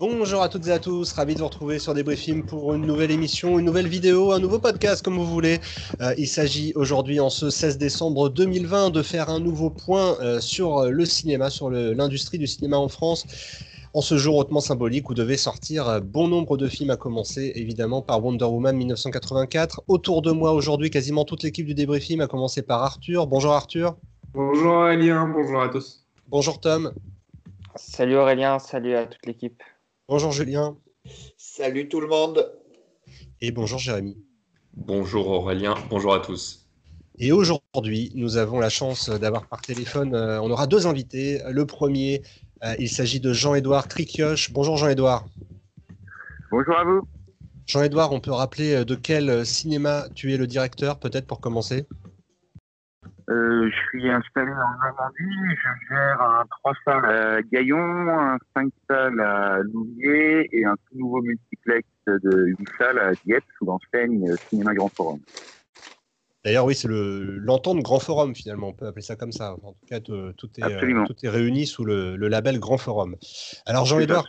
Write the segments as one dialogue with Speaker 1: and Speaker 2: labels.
Speaker 1: Bonjour à toutes et à tous, ravi de vous retrouver sur Débriefing pour une nouvelle émission, une nouvelle vidéo, un nouveau podcast comme vous voulez. Euh, il s'agit aujourd'hui en ce 16 décembre 2020 de faire un nouveau point euh, sur le cinéma, sur l'industrie du cinéma en France. En ce jour hautement symbolique où devait sortir euh, bon nombre de films, à commencer évidemment par Wonder Woman 1984. Autour de moi aujourd'hui, quasiment toute l'équipe du Débriefing, a commencé par Arthur. Bonjour Arthur.
Speaker 2: Bonjour Aurélien, bonjour à tous.
Speaker 1: Bonjour Tom.
Speaker 3: Salut Aurélien, salut à toute l'équipe.
Speaker 1: Bonjour Julien.
Speaker 4: Salut tout le monde.
Speaker 1: Et bonjour Jérémy.
Speaker 5: Bonjour Aurélien, bonjour à tous.
Speaker 1: Et aujourd'hui, nous avons la chance d'avoir par téléphone, euh, on aura deux invités. Le premier, euh, il s'agit de Jean-Édouard Cricioche. Bonjour Jean-Édouard.
Speaker 6: Bonjour à vous.
Speaker 1: Jean-Édouard, on peut rappeler euh, de quel cinéma tu es le directeur, peut-être pour commencer?
Speaker 6: Euh, je suis installé en Normandie. Je gère un 3 salles à Gaillon, un 5 salles à Louviers et un tout nouveau multiplex de 8 salles à Dieppe sous l'enseigne Cinéma Grand Forum.
Speaker 1: D'ailleurs, oui, c'est l'entente Grand Forum finalement, on peut appeler ça comme ça. En tout cas, tout est, euh, tout est réuni sous le, label Grand Forum. Alors, Jean-Édouard,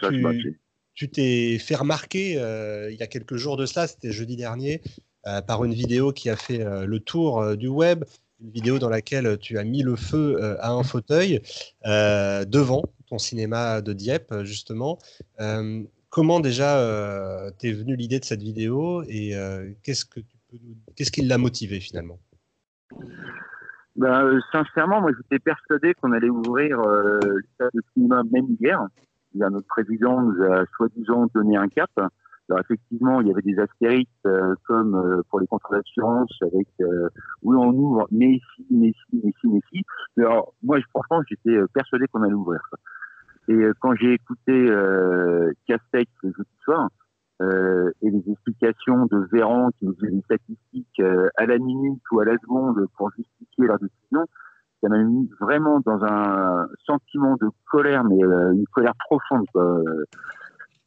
Speaker 1: tu t'es fait remarquer euh, il y a quelques jours de cela, c'était jeudi dernier, par une vidéo qui a fait le tour du web une vidéo dans laquelle tu as mis le feu euh, à un fauteuil euh, devant ton cinéma de Dieppe, justement. Euh, comment déjà t'es venu l'idée de cette vidéo et qu'est-ce que tu peux qu'est-ce qui l'a motivé finalement?
Speaker 6: Ben, sincèrement, moi j'étais persuadé qu'on allait ouvrir le cinéma même hier. Notre président nous a soi-disant donné un cap. Alors effectivement, il y avait des astérisques euh, comme euh, pour les contrats d'assurance avec euh, oui on ouvre, mais ici, mais ici, mais ici, mais ici. Alors moi, franchement, j'étais persuadé qu'on allait ouvrir. Et quand j'ai écouté euh, Castex le jeudi soir et les explications de Véran qui nous faisait des statistiques à la minute ou à la seconde pour justifier leur décision, ça m'a mis vraiment dans un sentiment de colère, mais une colère profonde. Quoi.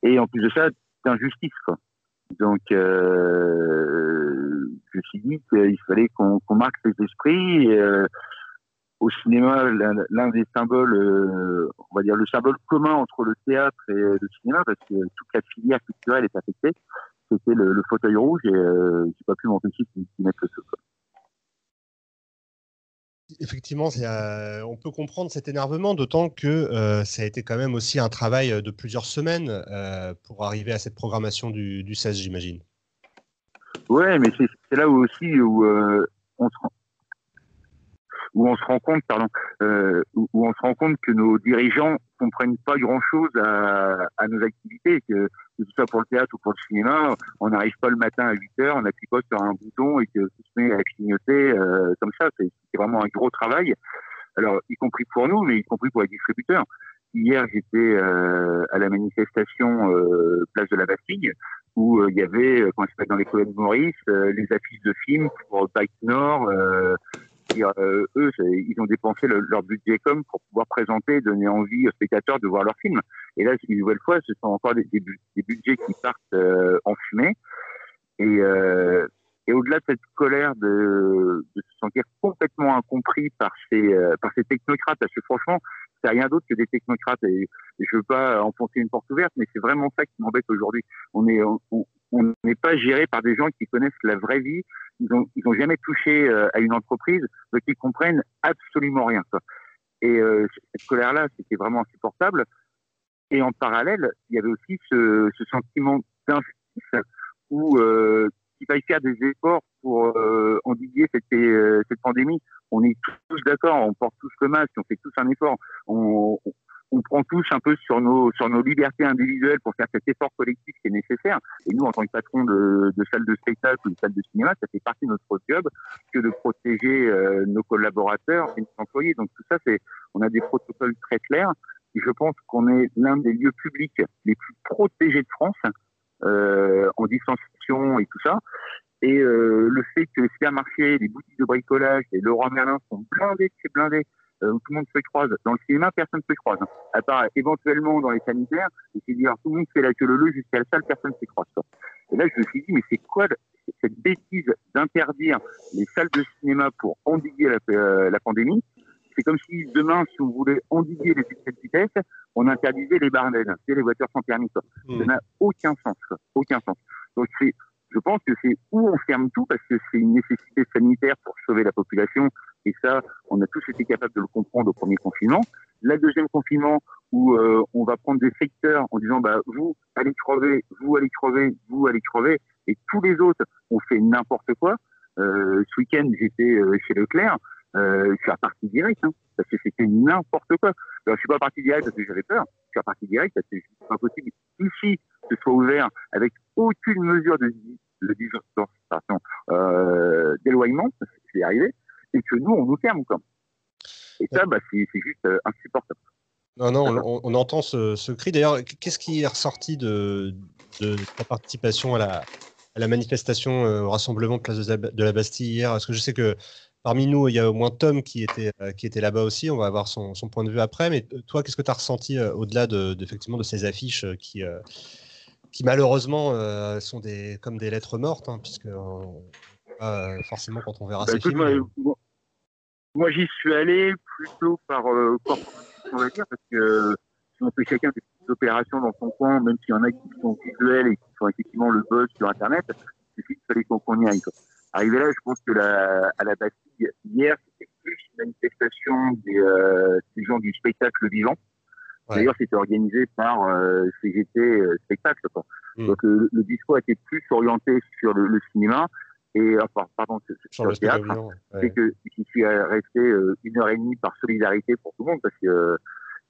Speaker 6: Et en plus de ça, d'injustice. Donc, euh, je me suis dit qu'il fallait qu'on marque les esprits. Euh, au cinéma, l'un des symboles, euh, on va dire le symbole commun entre le théâtre et le cinéma, parce que toute la filière culturelle est affectée, c'était le, fauteuil rouge et euh, j'ai pas pu m'empêcher de mettre le feu
Speaker 1: effectivement, euh, on peut comprendre cet énervement, d'autant que euh, ça a été quand même aussi un travail euh, de plusieurs semaines pour arriver à cette programmation du, du 16, j'imagine.
Speaker 6: Ouais, mais c'est là aussi où on se où on se rend compte, pardon, euh, où on se rend compte que nos dirigeants comprennent pas grand-chose à, à, nos activités, que, que ce soit pour le théâtre ou pour le cinéma, on n'arrive pas le matin à 8 heures, on appuie pas sur un bouton et que tout se met à clignoter euh, comme ça. C'est vraiment un gros travail. Alors, y compris pour nous, mais y compris pour les distributeurs. Hier, j'étais euh, à la manifestation euh, Place de la Bastille, où euh, il y avait, quand je dans les colonnes Maurice, les affiches de films pour Bike Nord, euh, eux, ils ont dépensé leur budget comme pour pouvoir présenter, donner envie aux spectateurs de voir leurs films. Et là, une nouvelle fois, ce sont encore des, budgets qui partent euh, en fumée. Et, euh, et au-delà de cette colère de, de, se sentir complètement incompris par ces, par ces technocrates, parce que franchement, c'est rien d'autre que des technocrates. Et, et je veux pas enfoncer une porte ouverte, mais c'est vraiment ça qui m'embête aujourd'hui. On est, on n'est pas géré par des gens qui connaissent la vraie vie. Ils ont, ils ont jamais touché euh, à une entreprise, donc ils comprennent absolument rien. Quoi. Et euh, cette colère-là, c'était vraiment insupportable. Et en parallèle, il y avait aussi ce, ce sentiment d'injustice où euh, il fallait faire des efforts pour euh, endiguer cette, euh, cette pandémie. On est tous d'accord, on porte tous le masque, on fait tous un effort. On, on prend tous un peu sur nos sur nos libertés individuelles pour faire cet effort collectif qui est nécessaire. Et nous, en tant que patron de, de salle de spectacle ou de salle de cinéma, ça fait partie de notre job que de protéger euh, nos collaborateurs et nos employés. Donc tout ça, c'est on a des protocoles très clairs. Et je pense qu'on est l'un des lieux publics les plus protégés de France euh, en distanciation et tout ça. Et euh, le fait que les supermarchés, les boutiques de bricolage, les Leroy Merlin sont blindés, c'est blindés euh, où tout le monde se croise. Dans le cinéma, personne ne se croise. À part éventuellement dans les sanitaires, et c'est dire tout le monde fait la queue le jusqu'à la salle, personne ne se croise. Et là, je me suis dit, mais c'est quoi cette bêtise d'interdire les salles de cinéma pour endiguer la, euh, la pandémie? C'est comme si demain, si on voulait endiguer les excès de vitesse, on interdisait les bardels, c'est les voitures sans permis. Ça mmh. n'a aucun sens, aucun sens. Donc c'est, je pense que c'est où on ferme tout parce que c'est une nécessité sanitaire pour sauver la population. Et ça, on a tous été capables de le comprendre au premier confinement. La deuxième confinement, où euh, on va prendre des secteurs en disant, bah, vous allez crever, vous allez crever, vous allez crever, et tous les autres ont fait n'importe quoi. Euh, ce week-end, j'étais euh, chez Leclerc, je suis à partie directe, hein, parce que c'était n'importe quoi. Alors, je suis pas parti direct parce que j'avais peur. Je suis à partie directe parce que c'est pas ici ce soit ouvert avec aucune mesure de, de euh, d'éloignement, c'est arrivé, et que nous, on nous ferme comme. Et ça, bah, c'est juste euh, insupportable.
Speaker 1: Non, non, on, entend ce, cri. D'ailleurs, qu'est-ce qui est ressorti de, de, ta participation à la, à la manifestation euh, au rassemblement de place de la Bastille hier? Parce que je sais que Parmi nous, il y a au moins Tom qui était, euh, qui était là-bas aussi. On va avoir son, point de vue après. Mais toi, qu'est-ce que tu as ressenti euh, au-delà de, effectivement, de ces affiches qui, qui malheureusement sont des, comme des lettres mortes, hein, puisque forcément quand on verra bah, ces films.
Speaker 6: Moi, j'y suis allé plutôt par corps, on va dire, parce que si on fait chacun des petites opérations dans son coin, même s'il y en a qui sont visuels et qui sont effectivement le buzz sur Internet, il suffit qu'il fallait qu'on y aille. Arrivé là, je pense que la, à la Bastille, hier, c'était plus une manifestation des, euh, des gens du spectacle vivant. D'ailleurs, c'était organisé par euh, CGT euh, Spectacle. Quoi. Hmm. Donc, le, le, discours était plus orienté sur le, le cinéma et enfin, pardon, sur, le théâtre. C'est que je suis resté euh, une heure et demie par solidarité pour tout le monde parce que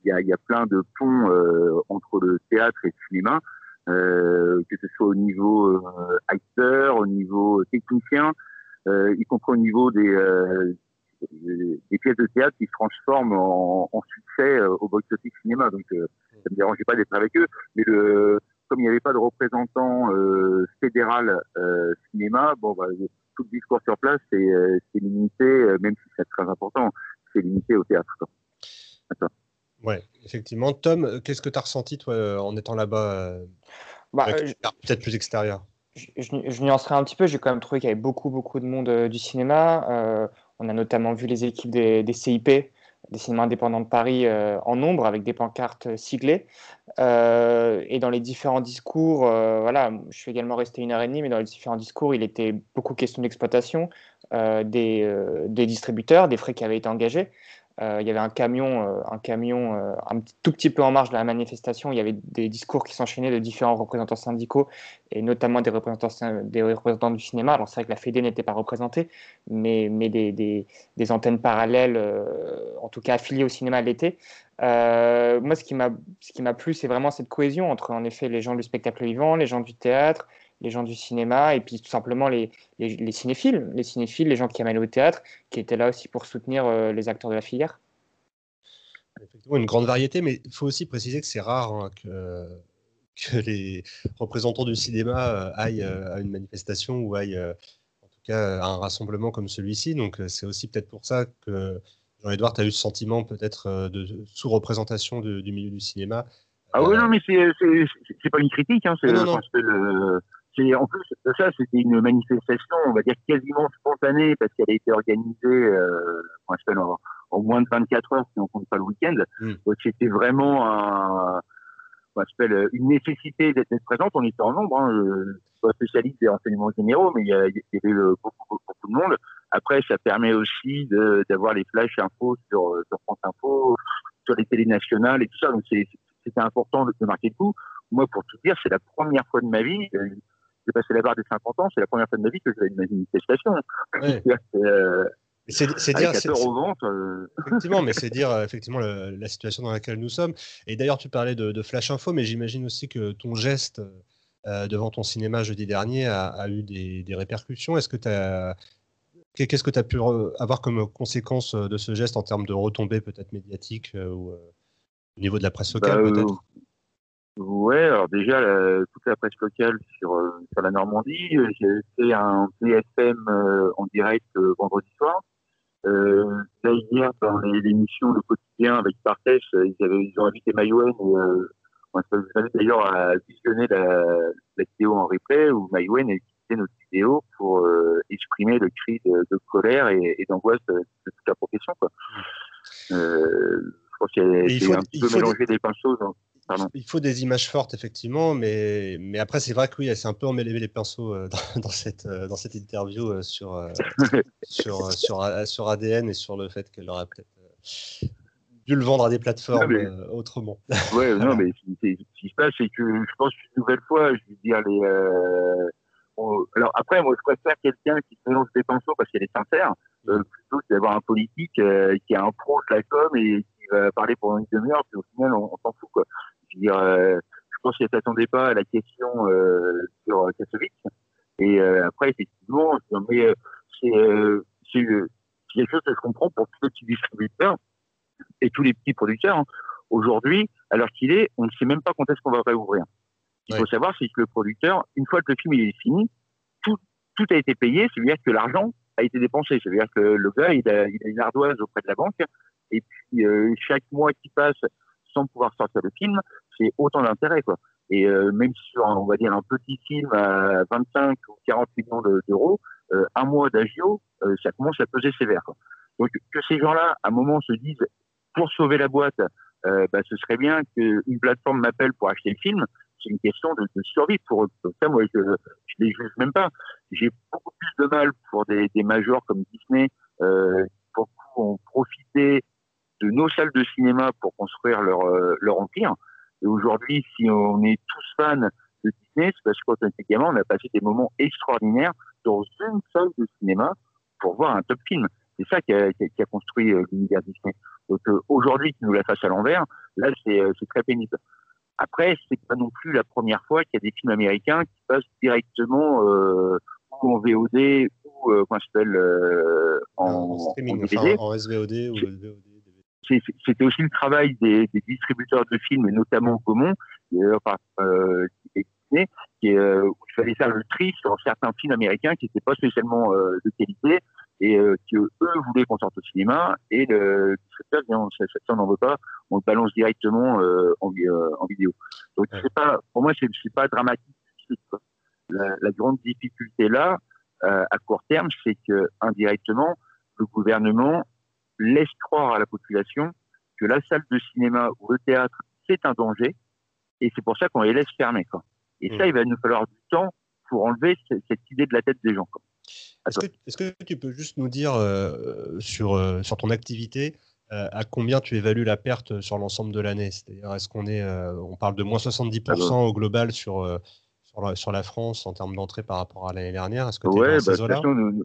Speaker 6: il y a, y a plein de ponts euh, entre le théâtre et le cinéma. Euh, que ce soit au niveau euh, acteur, au niveau technicien, euh, y compris au niveau des, des pièces de théâtre qui se transforment en, en succès au box-office cinéma. Donc, ça me dérangeait pas d'être avec eux, mais le, comme il n'y avait pas de représentant euh, fédéral euh, cinéma, bon, bah, tout le discours sur place, c'est limité, même si c'est très important, c'est limité au théâtre.
Speaker 1: Ouais, effectivement. Tom, qu'est-ce que tu as ressenti, toi, en étant là-bas bah, euh, Peut-être plus extérieur?
Speaker 3: Je, je, nuancerai un petit peu. J'ai quand même trouvé qu'il y avait beaucoup, beaucoup de monde euh, du cinéma. Euh, on a notamment vu les équipes des, CIP, des cinémas indépendants de Paris, en nombre, avec des pancartes siglées. et dans les différents discours, voilà, je suis également resté une heure et demie, mais dans les différents discours, il était beaucoup question d'exploitation des, distributeurs, des frais qui avaient été engagés. Euh, il y avait un camion, euh, un camion euh, un tout petit peu en marge de la manifestation. Il y avait des discours qui s'enchaînaient de différents représentants syndicaux et notamment des représentants, des représentants du cinéma. Alors c'est vrai que la Fédé n'était pas représentée, mais, mais des, des, antennes parallèles, en tout cas affiliées au cinéma l'été. moi, ce qui m'a plu, c'est vraiment cette cohésion entre en effet les gens du spectacle vivant, les gens du théâtre, les gens du cinéma et puis tout simplement les, les, cinéphiles, les cinéphiles, les gens qui aiment au théâtre, qui étaient là aussi pour soutenir euh, les acteurs de la filière.
Speaker 1: Effectivement, une grande variété, mais il faut aussi préciser que c'est rare hein, que, que les représentants du cinéma euh, aillent euh, à une manifestation ou aillent en tout cas à un rassemblement comme celui-ci. Donc c'est aussi peut-être pour ça que Jean-Edouard, a eu ce sentiment peut-être de sous-représentation du milieu du cinéma.
Speaker 6: Ah oui, non, mais c'est pas une critique. Hein, c'est le, en plus ça, c'était une manifestation, on va dire quasiment spontanée parce qu'elle a été organisée euh, en, en, moins de 24 heures si on compte pas le week-end. Hmm. Donc c'était vraiment un, une nécessité d'être présente. On était en nombre. Hein. Je suis pas spécialiste des renseignements généraux, mais il y, avait beaucoup, beaucoup, de monde. Après, ça permet aussi d'avoir les flashs infos sur, sur France Info, sur les télés nationales et tout ça. Donc c'était important de, marquer le coup. Moi, pour tout dire, c'est la première fois de ma vie, euh, j'ai passé la barre des 50 ans, c'est la première fois de ma vie que je vais une manifestation.
Speaker 1: Euh, c'est dire, euh. effectivement, mais c'est dire euh, effectivement la situation dans laquelle nous sommes. Et d'ailleurs, tu parlais de, Flash Info, mais j'imagine aussi que ton geste devant ton cinéma jeudi dernier a, eu des, répercussions. Est-ce que tu as Qu'est-ce que tu as pu avoir comme conséquence de ce geste en termes de retombées peut-être médiatiques ou au niveau de la presse locale bah, peut-être?
Speaker 6: Ouais, alors déjà toute la presse locale sur euh, sur la Normandie, euh, j'ai fait un PFM euh, en direct vendredi soir. Euh, là hier dans l'émission Le quotidien avec Partes, ils avaient ils ont invité Mayouen euh, je vous invite d'ailleurs à visionner la, la vidéo en replay où Mayouen a utilisé notre vidéo pour exprimer le cri de, de colère et, et d'angoisse de, toute la profession quoi. Euh, c'est un petit peu mélanger des, pinceaux.
Speaker 1: Il faut des images fortes, effectivement, mais, mais après, c'est vrai que oui, c'est un peu emmêlé les pinceaux dans, cette, dans cette interview sur, sur, sur, sur, ADN et sur le fait qu'elle aurait peut-être dû le vendre à des plateformes euh, autrement.
Speaker 6: Ouais, non, mais ce qui se passe, c'est que je pense une nouvelle fois, je veux dire, les. Euh, alors après, moi, je préfère quelqu'un qui se mélange des pinceaux parce qu'elle est sincère, euh, plutôt que d'avoir un politique qui est un pro de la com et qui va parler pendant une demi-heure, puis au final, on, s'en fout, quoi. Dire, je pense qu'elle s'attendait pas à la question sur Kassovitz. Et après, effectivement, mais c'est quelque chose que je comprends pour tous les petits distributeurs et tous les petits producteurs. Hein. Aujourd'hui, alors qu'il est, on ne sait même pas quand est-ce qu'on va réouvrir. Ce qu'il faut savoir, c'est que le producteur, une fois que le film est fini, tout, tout a été payé, c'est-à-dire que l'argent a été dépensé. C'est-à-dire que le gars, il a, il a, une ardoise auprès de la banque, et puis euh, chaque mois qui passe sans pouvoir sortir le film, c'est autant d'intérêt. quoi. Et euh, même sur, on va dire, un petit film à 25 ou 40 millions d'euros, euh, un mois d'agio, euh, ça commence à peser sévère. Donc que ces gens-là, à un moment, se disent pour sauver la boîte, bah, ce serait bien qu'une plateforme m'appelle pour acheter le film. C'est une question de, survie pour eux. ça, moi, je ne les juge même pas. J'ai beaucoup plus de mal pour des, des majors comme Disney, euh, qui pour ont profité de nos salles de cinéma pour construire leur, euh, leur empire. Et aujourd'hui, si on est tous fans de Disney, c'est parce que quand on était gamin, on a passé des moments extraordinaires dans une salle de cinéma pour voir un top film. C'est ça qui a, qui a, construit euh, l'univers Disney. Donc euh, aujourd'hui, qu'ils nous la fasse à l'envers, là, c'est très pénible. Après, c'est pas non plus la première fois qu'il y a des films américains qui passent directement euh, ou en VOD ou euh, comment s'appelle euh, en, en, DVD.
Speaker 1: en SVOD ou VOD.
Speaker 6: C'était aussi le travail des, des, distributeurs de films, et notamment Gaumont, euh, euh, qui, euh, où il fallait faire le tri sur certains films américains qui n'étaient pas spécialement euh, de qualité et euh, que eux voulaient qu'on sorte au cinéma et le distributeur dit ça, ça, on n'en veut pas, on le balance directement euh, en, euh, en, vidéo. Donc c'est pas, pour moi c'est pas dramatique. La, la, grande difficulté là, euh, à court terme, c'est que indirectement le gouvernement laisse croire à la population que la salle de cinéma ou le théâtre c'est un danger et c'est pour ça qu'on les laisse fermer. Quoi. Et mmh. ça, il va nous falloir du temps pour enlever cette, idée de la tête des gens.
Speaker 1: Est-ce que, est que, tu peux juste nous dire euh, sur, euh, sur ton activité euh, à combien tu évalues la perte sur l'ensemble de l'année? C'est-à-dire, est-ce qu'on est, on parle de moins 70% au global sur, sur la, sur, la, France en termes d'entrée par rapport à l'année dernière? Est-ce que tu
Speaker 6: ouais, bah, là nous,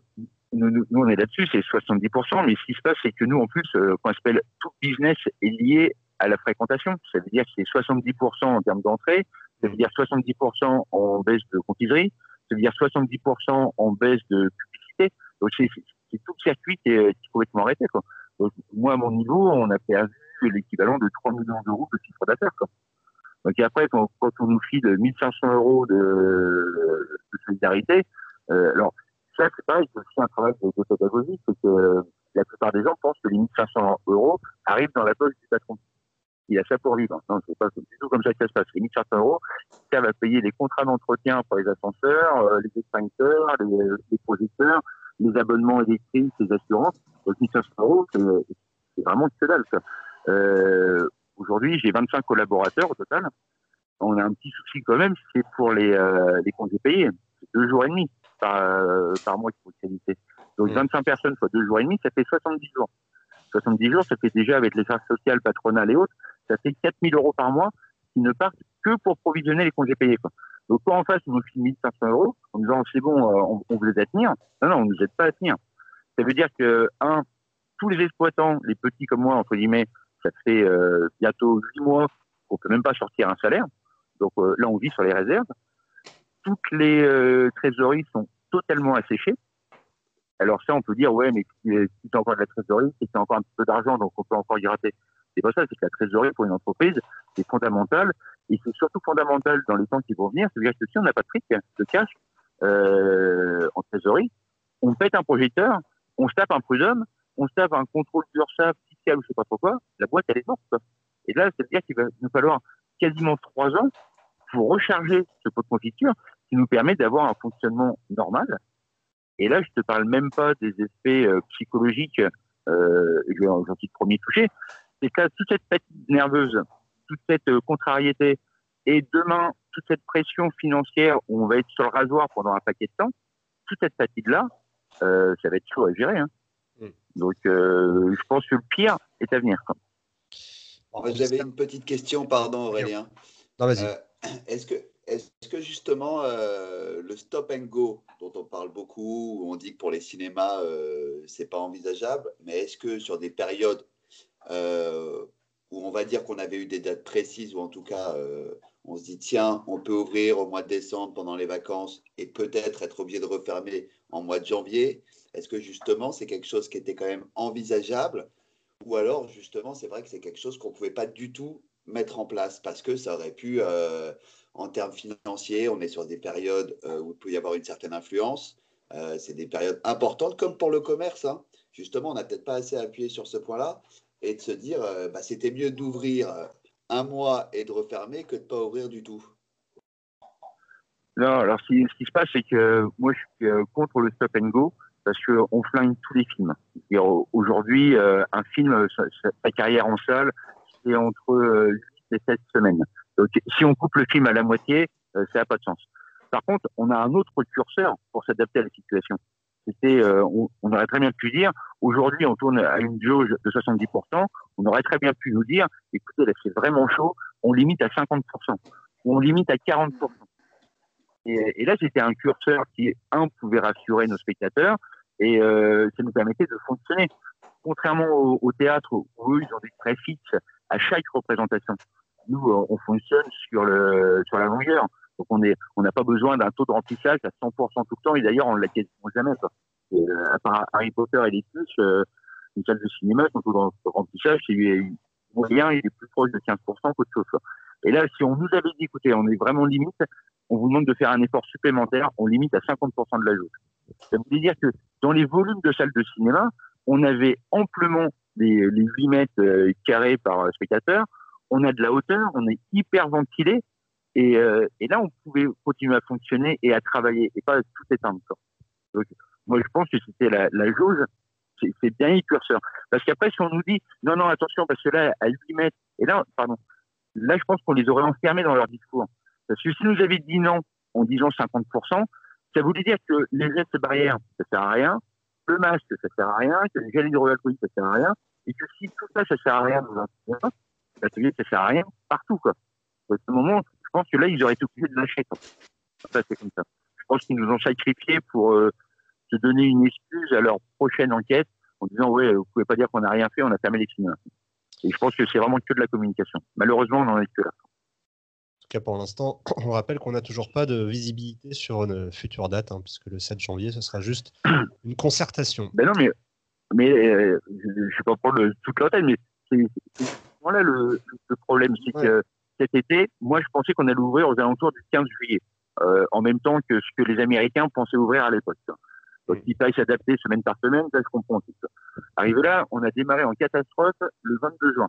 Speaker 6: nous, nous, on est là-dessus, c'est 70%, mais ce qui se passe, c'est que nous, en plus, qu'on s'appelle tout business est lié à la fréquentation. Ça veut dire que c'est 70% en termes d'entrée, ça veut dire 70% en baisse de confiserie, c'est-à-dire 70% en baisse de publicité. Donc c'est tout le circuit qui est, est complètement arrêté. Quoi. Donc, moi, à mon niveau, on a perdu l'équivalent de 3 millions d'euros de chiffre d'affaires. Donc après, quand, quand, on nous file 1500 euros de, de solidarité, euh, alors ça, c'est pareil, c'est aussi un travail de, pédagogie, c'est que la plupart des gens pensent que les 1500 euros arrivent dans la poche du patron il a ça pour vivre. Non, c'est pas du tout comme ça que ça se passe. Les 1500 euros ça va payer les contrats d'entretien pour les ascenseurs, euh, les extincteurs, les, les, projecteurs, les abonnements électriques, les assurances. Donc 1500 euros, c'est vraiment que dalle. Euh, Aujourd'hui, j'ai 25 collaborateurs au total. On a un petit souci quand même, c'est pour les, euh, les congés payés. C'est deux jours et demi par, euh, par mois qu'il faut qualité. Donc 25 mmh. personnes fois deux jours et demi, ça fait 70 jours. 70 jours, ça fait déjà avec les charges sociales, patronales et autres, ça fait 4000 euros par mois qui ne partent que pour provisionner les congés payés. Quoi. Donc quand en face, on nous file 1500 euros, en disant c'est bon, euh, on, on, vous les aide tenir, non, non, on ne nous aide pas à tenir. Ça veut dire que, un, tous les exploitants, les petits comme moi, entre guillemets, ça fait euh, bientôt 8 mois qu'on peut même pas sortir un salaire. Donc euh, là, on vit sur les réserves. Toutes les euh, trésoreries sont totalement asséchées. Alors ça, on peut dire, ouais, mais si, si tu as encore de la trésorerie, c'est que encore un petit peu d'argent, donc on peut encore y rater. C'est pas ça, c'est que la trésorerie pour une entreprise, c'est fondamental, et c'est surtout fondamental dans les temps qui vont venir. C'est-à-dire que si on n'a pas de fric, de cash euh, en trésorerie, on pète un projecteur, on se tape un prud'homme, on se tape un contrôle d'URSSAF fiscal ou je sais pas trop quoi, la boîte elle est morte. Et là, c'est-à-dire qu'il va nous falloir quasiment trois ans pour recharger ce pot de confiture qui nous permet d'avoir un fonctionnement normal et là, je te parle même pas des effets euh, psychologiques, euh, j'en suis le premier touché, c'est que toute cette fatigue nerveuse, toute cette contrariété, et demain, toute cette pression financière où on va être sur le rasoir pendant un paquet de temps, toute cette fatigue-là, ça va être chaud à gérer. Hein. Mm. Donc, je pense que le pire est à venir.
Speaker 4: J'avais une petite question, pardon Aurélien.
Speaker 1: Non, vas-y.
Speaker 4: Est-ce que, est-ce que justement euh, le stop and go dont on parle beaucoup, on dit que pour les cinémas euh, c'est pas envisageable, mais est-ce que sur des périodes euh, où on va dire qu'on avait eu des dates précises ou en tout cas euh, on se dit tiens on peut ouvrir au mois de décembre pendant les vacances et peut-être être obligé de refermer en mois de janvier, est-ce que justement c'est quelque chose qui était quand même envisageable ou alors justement c'est vrai que c'est quelque chose qu'on pouvait pas du tout mettre en place parce que ça aurait pu en termes financiers, on est sur des périodes euh, où il peut y avoir une certaine influence. Euh, c'est des périodes importantes, comme pour le commerce. Hein. Justement, on n'a peut-être pas assez appuyé sur ce point-là et de se dire, euh, bah, c'était mieux d'ouvrir un mois et de refermer que de ne pas ouvrir du tout.
Speaker 6: Non, alors ce qui se passe, c'est que moi, je suis contre le stop and go parce qu'on flingue tous les films. Aujourd'hui, un film, sa, carrière en salle, c'est entre 8 et 7 semaines. Si on coupe le film à la moitié, euh, ça n'a pas de sens. Par contre, on a un autre curseur pour s'adapter à la situation. C'était, euh, on, aurait très bien pu dire, aujourd'hui, on tourne à une jauge de 70%. On aurait très bien pu nous dire, écoutez, là, c'est vraiment chaud. On limite à 50%. Ou on limite à 40%. Et, là, c'était un curseur qui, un, pouvait rassurer nos spectateurs et euh, ça nous permettait de fonctionner. Contrairement au, théâtre où eux, ils ont des frais fixes à chaque représentation nous, euh, on fonctionne sur le sur la longueur. Donc on est, on n'a pas besoin d'un taux de remplissage à 100% tout le temps. Et d'ailleurs, on l'a quasiment jamais. Quoi. Euh, à part Harry Potter et les plus, euh, une salle de cinéma, son taux de remplissage, c'est moyen, il est plus proche de 15% qu'autre chose. Et là, si on nous avait dit, écoutez, on est vraiment limite, on vous demande de faire un effort supplémentaire, on limite à 50% de la jauge. Ça veut dire que dans les volumes de salles de cinéma, on avait amplement les, les 8 mètres carrés par spectateur, on a de la hauteur, on est hyper ventilé, et, euh, et là, on pouvait continuer à fonctionner et à travailler, et pas tout éteindre. Donc, moi, je pense que c'était la, la jauge, c'est bien y curseur. Parce qu'après, si on nous dit, non, non, attention, parce que là, à 8 mètres, et là, pardon, là, je pense qu'on les aurait enfermés dans leur discours. Parce que si nous aviez dit non en disant 50%, ça voulait dire que les gestes barrières, ça sert à rien, le masque, ça sert à rien, que les gels hydroalcooliques, ça sert à rien, et que si tout ça, ça sert à rien l'atelier, ça sert à rien partout, quoi. À ce moment, je pense que là, ils auraient été obligés de lâcher, quoi. Ça, c'est comme ça. Je pense qu'ils nous ont sacrifiés pour euh, se donner une excuse à leur prochaine enquête en disant, ouais, vous pouvez pas dire qu'on n'a rien fait, on a fermé les cinémas. Et je pense que c'est vraiment que de la communication. Malheureusement, on n'en est que là.
Speaker 1: En tout cas, pour l'instant, on rappelle qu'on n'a toujours pas de visibilité sur une future date, hein, puisque le 7 janvier, ce sera juste une concertation.
Speaker 6: Ben non, mais, mais euh, je ne vais pas prendre toute la tête, mais c'est voilà le, le problème. C'est que cet été, moi, je pensais qu'on allait ouvrir aux alentours du 15 juillet, euh, en même temps que ce que les Américains pensaient ouvrir à l'époque. Donc, il fallait s'adapter semaine par semaine, ça, je comprends. Arrivé là, on a démarré en catastrophe le 22 juin,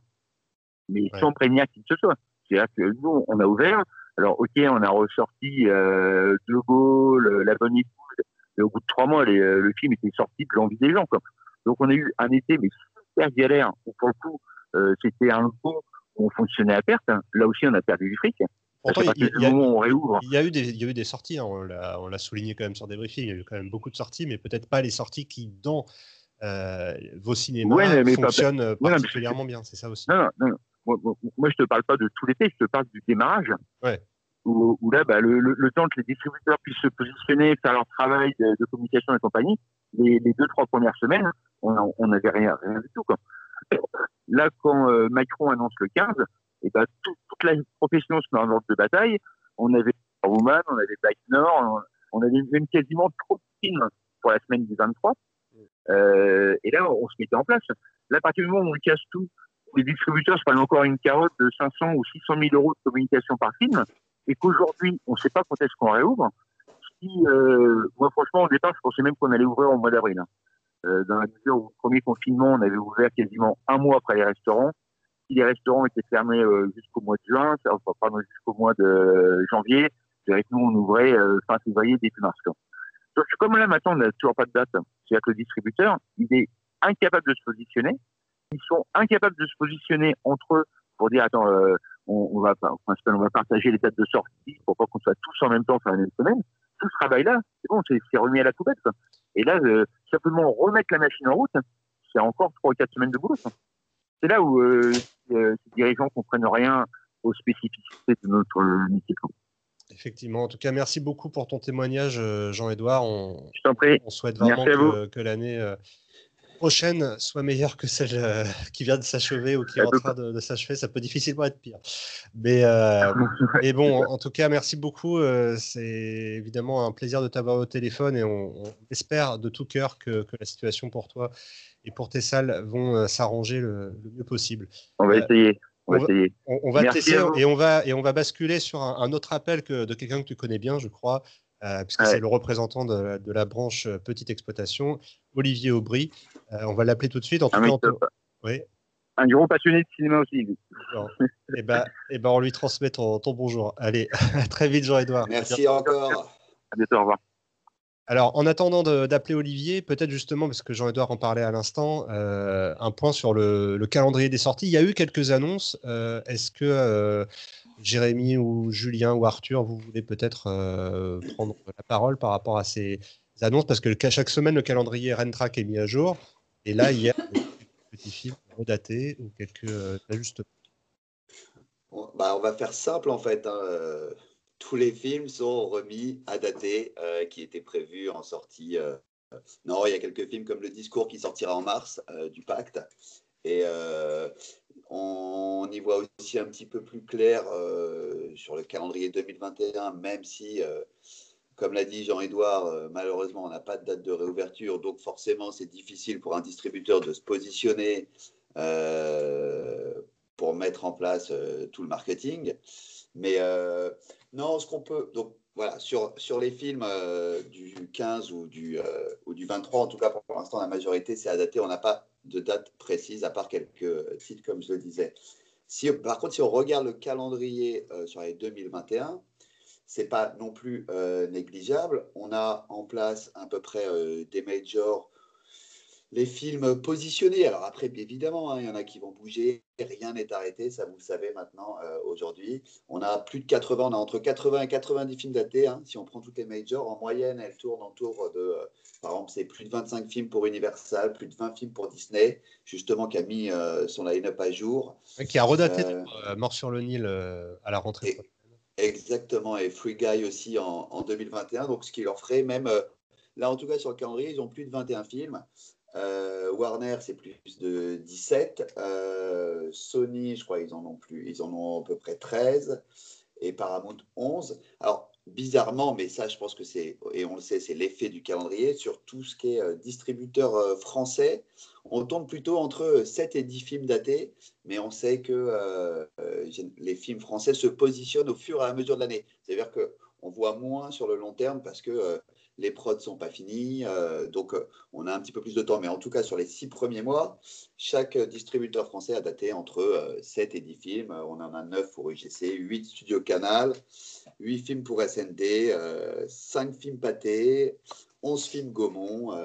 Speaker 6: mais sans prévenir qui que ce soit. C'est-à-dire que nous, on a ouvert. Alors, ok, on a ressorti euh, De Gaulle, La Bonne Épouse, et au bout de trois mois, les, euh, le film était sorti de l'envie des gens. Quoi. Donc, on a eu un été, mais super galère. Pour le coup, euh, c'était un coup où on fonctionnait à perte. Là aussi, on a perdu du fric.
Speaker 1: Pourtant, il, y a, on réouvre. il, y a eu des, il y a eu des sorties, hein. on l'a souligné quand même sur des briefings, il y a eu quand même beaucoup de sorties, mais peut-être pas les sorties qui, dans euh, vos cinémas, fonctionnent particulièrement bien, c'est ça aussi.
Speaker 6: Non, non, Moi, moi, je te parle pas de tout l'été, je te parle du démarrage. Ouais. Où, là, bah, le, temps que les distributeurs puissent se positionner, faire leur travail de, communication et compagnie, les, les, deux, trois premières semaines, on n'avait rien, rien du tout. Quoi. Là, quand euh, Macron annonce le 15, et eh ben, toute la profession se met en ordre de bataille. On avait Woman, on avait Black Nord, on, avait même quasiment trop de films pour la semaine du 23. Euh, et là, on se mettait en place. Là, à partir du moment où on casse tout, les distributeurs se prennent encore une carotte de 500 ou 600 000 euros de communication par film, et qu'aujourd'hui, on ne sait pas quand est-ce qu'on réouvre. Euh, moi, franchement, au départ, je pensais même qu'on allait ouvrir au mois d'avril. Hein. Euh, dans la mesure où, au premier confinement, on avait ouvert quasiment un mois après les restaurants. Si les restaurants étaient fermés euh, jusqu'au mois de juin, enfin, pardon, jusqu'au mois de janvier, je dirais que nous, on ouvrait euh, fin février, début mars. Donc, comme là, maintenant, on n'a toujours pas de date, c'est-à-dire que le distributeur, il est incapable de se positionner ils sont incapables de se positionner entre eux pour dire attends, on, on, va on va partager les dates de sortie pour pas qu'on soit tous en même temps sur la même semaine. Tout ce travail-là, c'est bon, c'est remis à la poubelle. Et là, simplement remettre la machine en route, c'est encore trois ou quatre semaines de boulot. C'est là où euh, ces dirigeants comprennent rien aux spécificités de notre métier.
Speaker 1: Effectivement. En tout cas, merci beaucoup pour ton témoignage, euh, Jean-Edouard. On,
Speaker 6: Je t'en prie.
Speaker 1: on souhaite vraiment que, que l'année euh, prochaine soit meilleure que celle euh, qui vient de s'achever ou qui est en train de, s'achever. Ça peut difficilement être pire. Mais, et bon, en, tout cas, merci beaucoup. C'est évidemment un plaisir de t'avoir au téléphone et on, espère de tout cœur que, que, la situation pour toi et pour tes salles vont s'arranger le, le, mieux possible.
Speaker 6: On va essayer. On va,
Speaker 1: on, va tester et on va, et on va basculer sur un, autre appel que, de quelqu'un que tu connais bien, je crois, euh, puisque c'est le représentant de, de, la branche euh, petite exploitation, Olivier Aubry. Euh, on va l'appeler tout de suite. En tout
Speaker 6: cas, oui. Un gros passionné de cinéma aussi.
Speaker 1: et eh ben, et eh ben, on lui transmet ton, ton bonjour. Allez, à très vite, Jean-Edouard.
Speaker 4: Merci encore.
Speaker 6: À bientôt, au revoir.
Speaker 1: Alors, en attendant d'appeler Olivier, peut-être justement, parce que Jean-Edouard en parlait à l'instant, euh, un point sur le, calendrier des sorties. Il y a eu quelques annonces. Euh, est-ce que euh, Jérémy ou Julien ou Arthur, vous voulez peut-être prendre la parole par rapport à ces annonces Parce que chaque semaine, le calendrier Rentrack est mis à jour. Et là, il y a des petits films redatés ou quelques ajustements.
Speaker 4: Bah, on va faire simple en fait. Hein tous les films sont remis à dater euh, qui étaient prévus en sortie. Euh, non, il y a quelques films comme Le Discours qui sortira en mars euh, du Pacte. Et on, y voit aussi un petit peu plus clair sur le calendrier 2021, même si, comme l'a dit Jean-Édouard, malheureusement, on n'a pas de date de réouverture. Donc forcément, c'est difficile pour un distributeur de se positionner pour mettre en place tout le marketing. Mais non, ce qu'on peut. Donc voilà, sur, sur les films euh, du 15 ou du, euh, ou du 23, en tout cas pour l'instant, la majorité, c'est dater. On n'a pas de date précise, à part quelques titres, comme je le disais. Si, par contre, si on regarde le calendrier euh, sur les 2021, c'est pas non plus négligeable. On a en place à peu près des majors les films positionnés. Alors après, évidemment, hein, il y en a qui vont bouger. Rien n'est arrêté, ça vous le savez maintenant euh, aujourd'hui. On a plus de 80, on a entre 80 et 90 films datés. Hein. si on prend toutes les majors, en moyenne, elles tournent autour de, euh, par exemple, c'est plus de 25 films pour Universal, plus de 20 films pour Disney, justement, qui a mis euh, son line-up à jour.
Speaker 1: qui a redaté Mort sur le Nil à la rentrée.
Speaker 4: exactement, et Free Guy aussi en, en, 2021. Donc, ce qui leur ferait même, là en tout cas sur le calendrier, ils ont plus de 21 films. Euh, Warner, c'est plus de 17. Euh, Sony, je crois, ils en ont plus, ils en ont à peu près 13. Et Paramount, 11. Alors, bizarrement, mais ça, je pense que c'est, et on le sait, c'est l'effet du calendrier, sur tout ce qui est euh, distributeur français, on tombe plutôt entre 7 et 10 films datés, mais on sait que les films français se positionnent au fur et à mesure de l'année. C'est-à-dire qu'on voit moins sur le long terme parce que les prods sont pas finis, euh, donc euh, on a un petit peu plus de temps. Mais en tout cas, sur les six premiers mois, chaque distributeur français a daté entre 7 euh, et 10 films. On en a 9 pour UGC, 8 Studio Canal, 8 films pour SND, 5 films Pâté, 11 films Gaumont.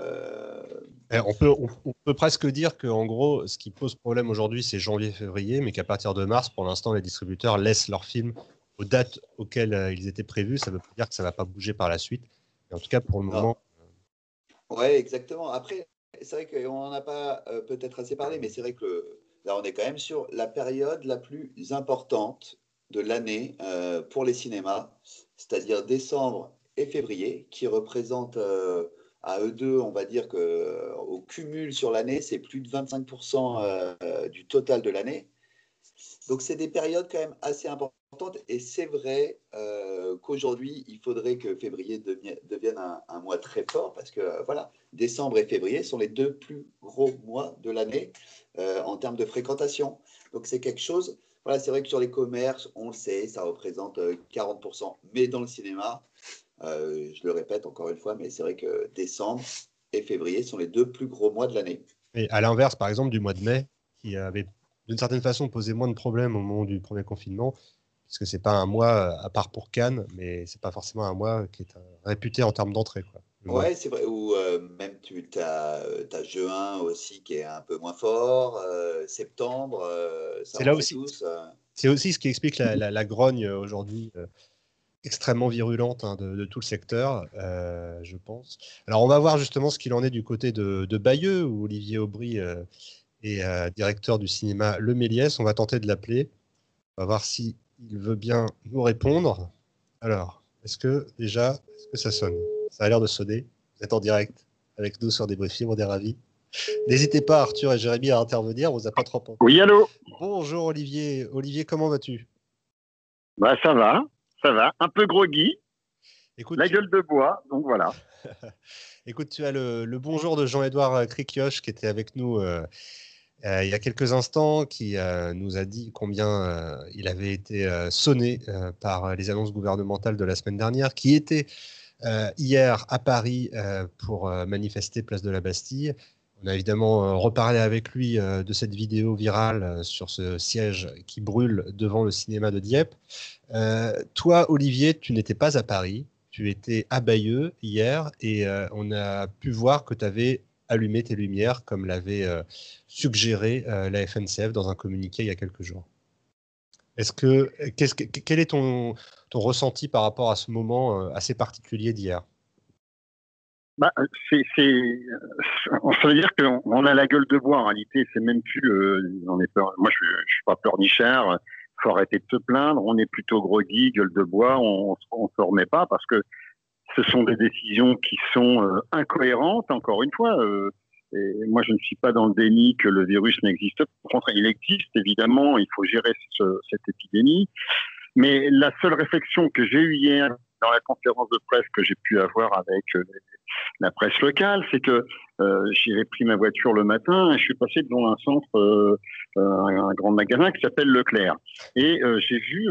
Speaker 1: Eh, on, peut, on, peut presque dire qu'en gros, ce qui pose problème aujourd'hui, c'est janvier-février, mais qu'à partir de mars, pour l'instant, les distributeurs laissent leurs films aux dates auxquelles ils étaient prévus. Ça veut pas dire que ça ne va pas bouger par la suite. En tout cas, pour le moment.
Speaker 4: Oui, exactement. Après, c'est vrai qu'on n'en a pas euh, peut-être assez parlé, mais c'est vrai que là, on est quand même sur la période la plus importante de l'année euh, pour les cinémas, c'est-à-dire décembre et février, qui représentent euh, à eux deux, on va dire qu'au cumul sur l'année, c'est plus de 25% du total de l'année. Donc, c'est des périodes quand même assez importantes et c'est vrai euh, qu'aujourd'hui, il faudrait que février devienne, un, mois très fort parce que euh, voilà, décembre et février sont les deux plus gros mois de l'année euh, en termes de fréquentation. Donc c'est quelque chose. Voilà, c'est vrai que sur les commerces, on le sait, ça représente 40%. Mais dans le cinéma, je le répète encore une fois, mais c'est vrai que décembre et février sont les deux plus gros mois de l'année.
Speaker 1: Et à l'inverse, par exemple, du mois de mai, qui avait d'une certaine façon posé moins de problèmes au moment du premier confinement, parce que c'est pas un mois à part pour Cannes, mais c'est pas forcément un mois qui est réputé en termes d'entrée.
Speaker 4: Ouais, c'est vrai. Ou même tu as, as juin aussi qui est un peu moins fort, septembre,
Speaker 1: c'est là aussi. C'est aussi ce qui explique la, grogne aujourd'hui extrêmement virulente hein, de, tout le secteur, je pense. Alors, on va voir justement ce qu'il en est du côté de, de Bayeux, où Olivier Aubry est directeur du cinéma Le Méliès. On va tenter de l'appeler. On va voir si il veut bien nous répondre. Alors, est-ce que déjà, est-ce que ça sonne? Ça a l'air de sonner. Vous êtes en direct avec nous sur Débriefing, on est ravis. N'hésitez pas, Arthur et Jérémy, à intervenir. On vous a pas trop entendu.
Speaker 7: Oui, allô?
Speaker 1: Bonjour Olivier. Olivier, comment vas-tu?
Speaker 7: Bah, Ça va, ça va. Un peu groggy. Écoute, la gueule de bois, donc voilà.
Speaker 1: Écoute, tu as le, bonjour de Jean-Édouard Cricioche qui était avec nous euh, il y a quelques instants, qui euh, nous a dit combien euh, il avait été sonné par les annonces gouvernementales de la semaine dernière, qui était hier à Paris pour manifester place de la Bastille. On a évidemment reparlé avec lui de cette vidéo virale sur ce siège qui brûle devant le cinéma de Dieppe. toi, Olivier, tu n'étais pas à Paris, tu étais à Bayeux hier et on a pu voir que tu avais allumer tes lumières, comme l'avait euh, suggéré euh, la FNCF dans un communiqué il y a quelques jours. Est-ce que, qu'est-ce que, quel est ton, ton ressenti par rapport à ce moment euh, assez particulier d'hier?
Speaker 7: Bah, c'est, ça veut dire qu'on a la gueule de bois en réalité. C'est même plus, on est peur, moi je, je suis pas pleurnichard. Faut arrêter de se plaindre. On est plutôt groggy, gueule de bois. On, on, se remet pas parce que ce sont des décisions qui sont euh, incohérentes, encore une fois. Euh, moi, je ne suis pas dans le déni que le virus n'existe pas. Il existe, évidemment, il faut gérer cette épidémie. Mais la seule réflexion que j'ai eue hier dans la conférence de presse que j'ai pu avoir avec euh, la presse locale, c'est que euh, j'ai pris ma voiture le matin et je suis passé devant un centre, un grand magasin qui s'appelle Leclerc. Et j'ai vu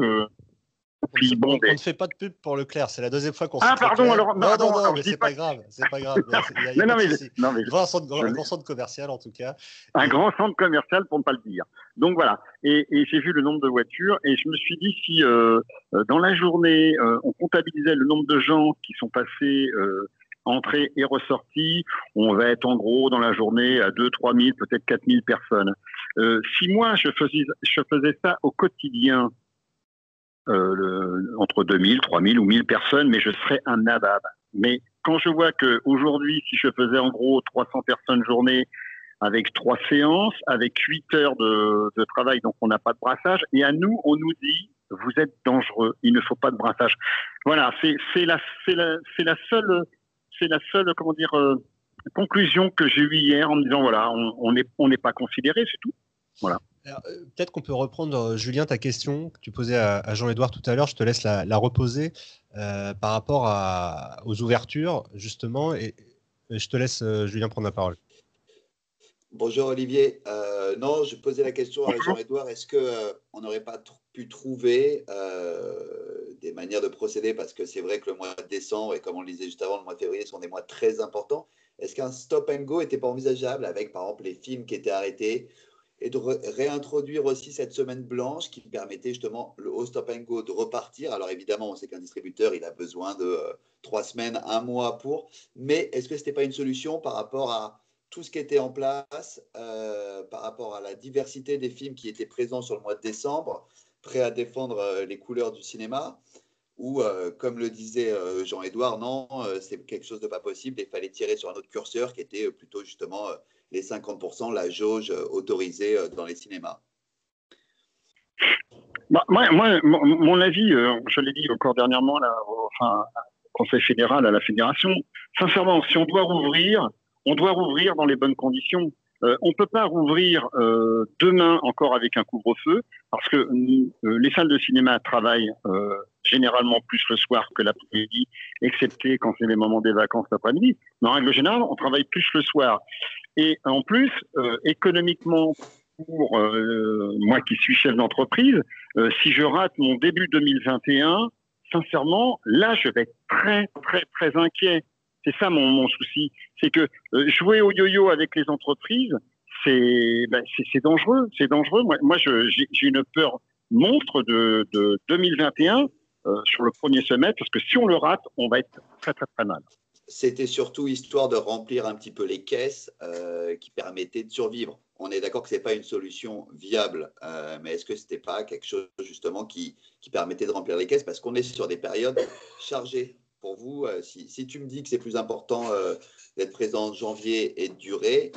Speaker 1: on, ne fait pas de pub pour Leclerc, c'est la deuxième fois qu'on
Speaker 7: Ah, pardon, alors.
Speaker 1: Non, non, non, mais c'est pas, grave. C'est pas grave. Il y a, non, mais, non, mais, un, centre, un grand centre commercial, en tout cas.
Speaker 7: Un grand centre commercial, pour ne pas le dire. Donc voilà. Et, et j'ai vu le nombre de voitures et je me suis dit si euh, euh dans la journée, euh, on comptabilisait le nombre de gens qui sont passés. Euh, entrée et ressortie, on va être en gros dans la journée à 2 3 000, peut-être 4 000 personnes. Si moi je faisais, je faisais ça au quotidien, le, entre 2000, 3000 ou 1000 personnes, mais je serais un nabab. Mais quand je vois que aujourd'hui, si je faisais en gros 300 personnes journée avec trois séances, avec 8 heures de, de travail, donc on n'a pas de brassage, et à nous, on nous dit vous êtes dangereux, il ne faut pas de brassage. Voilà, c'est la, la, la seule, c'est la seule, comment dire, euh, conclusion que j'ai eue hier en me disant voilà, on n'est on n'est pas considéré, c'est tout. Voilà.
Speaker 1: Euh, peut-être qu'on peut reprendre, euh, Julien, ta question que tu posais à, Jean-Édouard tout à l'heure. Je te laisse la, reposer euh, par rapport aux ouvertures, justement. Et, je te laisse, Julien, prendre la parole.
Speaker 4: Bonjour, Olivier. non, je posais la question à Jean-Édouard. Est-ce qu'on n'aurait pas pu trouver des manières de procéder? Parce que c'est vrai que le mois de décembre, et comme on le disait juste avant, le mois de février sont des mois très importants. Est-ce qu'un stop and go n'était pas envisageable avec, par exemple, les films qui étaient arrêtés et de réintroduire aussi cette semaine blanche qui permettait justement le, au stop and go de repartir. Alors évidemment, on sait qu'un distributeur, il a besoin de euh, trois semaines, un mois pour, mais est-ce que ce n'était pas une solution par rapport à tout ce qui était en place, euh, par rapport à la diversité des films qui étaient présents sur le mois de décembre, prêts à défendre euh, les couleurs du cinéma? Ou, comme le disait Jean-Édouard, non, c'est quelque chose de pas possible, il fallait tirer sur un autre curseur qui était plutôt justement les 50%, la jauge euh, autorisée euh, dans les cinémas
Speaker 7: bah, moi, mon avis, euh, je l'ai dit encore dernièrement au, Conseil fédéral, à la fédération, sincèrement, si on doit rouvrir, on doit rouvrir dans les bonnes conditions. on ne peut pas rouvrir demain encore avec un couvre-feu parce que les salles de cinéma travaillent généralement plus le soir que l'après-midi, excepté quand c'est les moments des vacances l'après-midi. Mais en règle générale, on travaille plus le soir. Et en plus, euh, économiquement, pour euh, moi qui suis chef d'entreprise, euh, si je rate mon début 2021, sincèrement, là, je vais être très, très, très inquiet. C'est ça mon, mon souci. C'est que jouer au yo-yo avec les entreprises, c'est ben, dangereux. C'est dangereux. Moi, moi j'ai une peur monstre de, de 2021 sur le premier semestre, parce que si on le rate, on va être très, très, très mal
Speaker 4: c'était surtout histoire de remplir un petit peu les caisses euh, qui permettaient de survivre. On est d'accord que ce n'est pas une solution viable, euh, mais est-ce que ce n'était pas quelque chose justement qui, permettait de remplir les caisses? Parce qu'on est sur des périodes chargées. Pour vous, euh, si, si, tu me dis que c'est plus important d'être présent en janvier et de durer,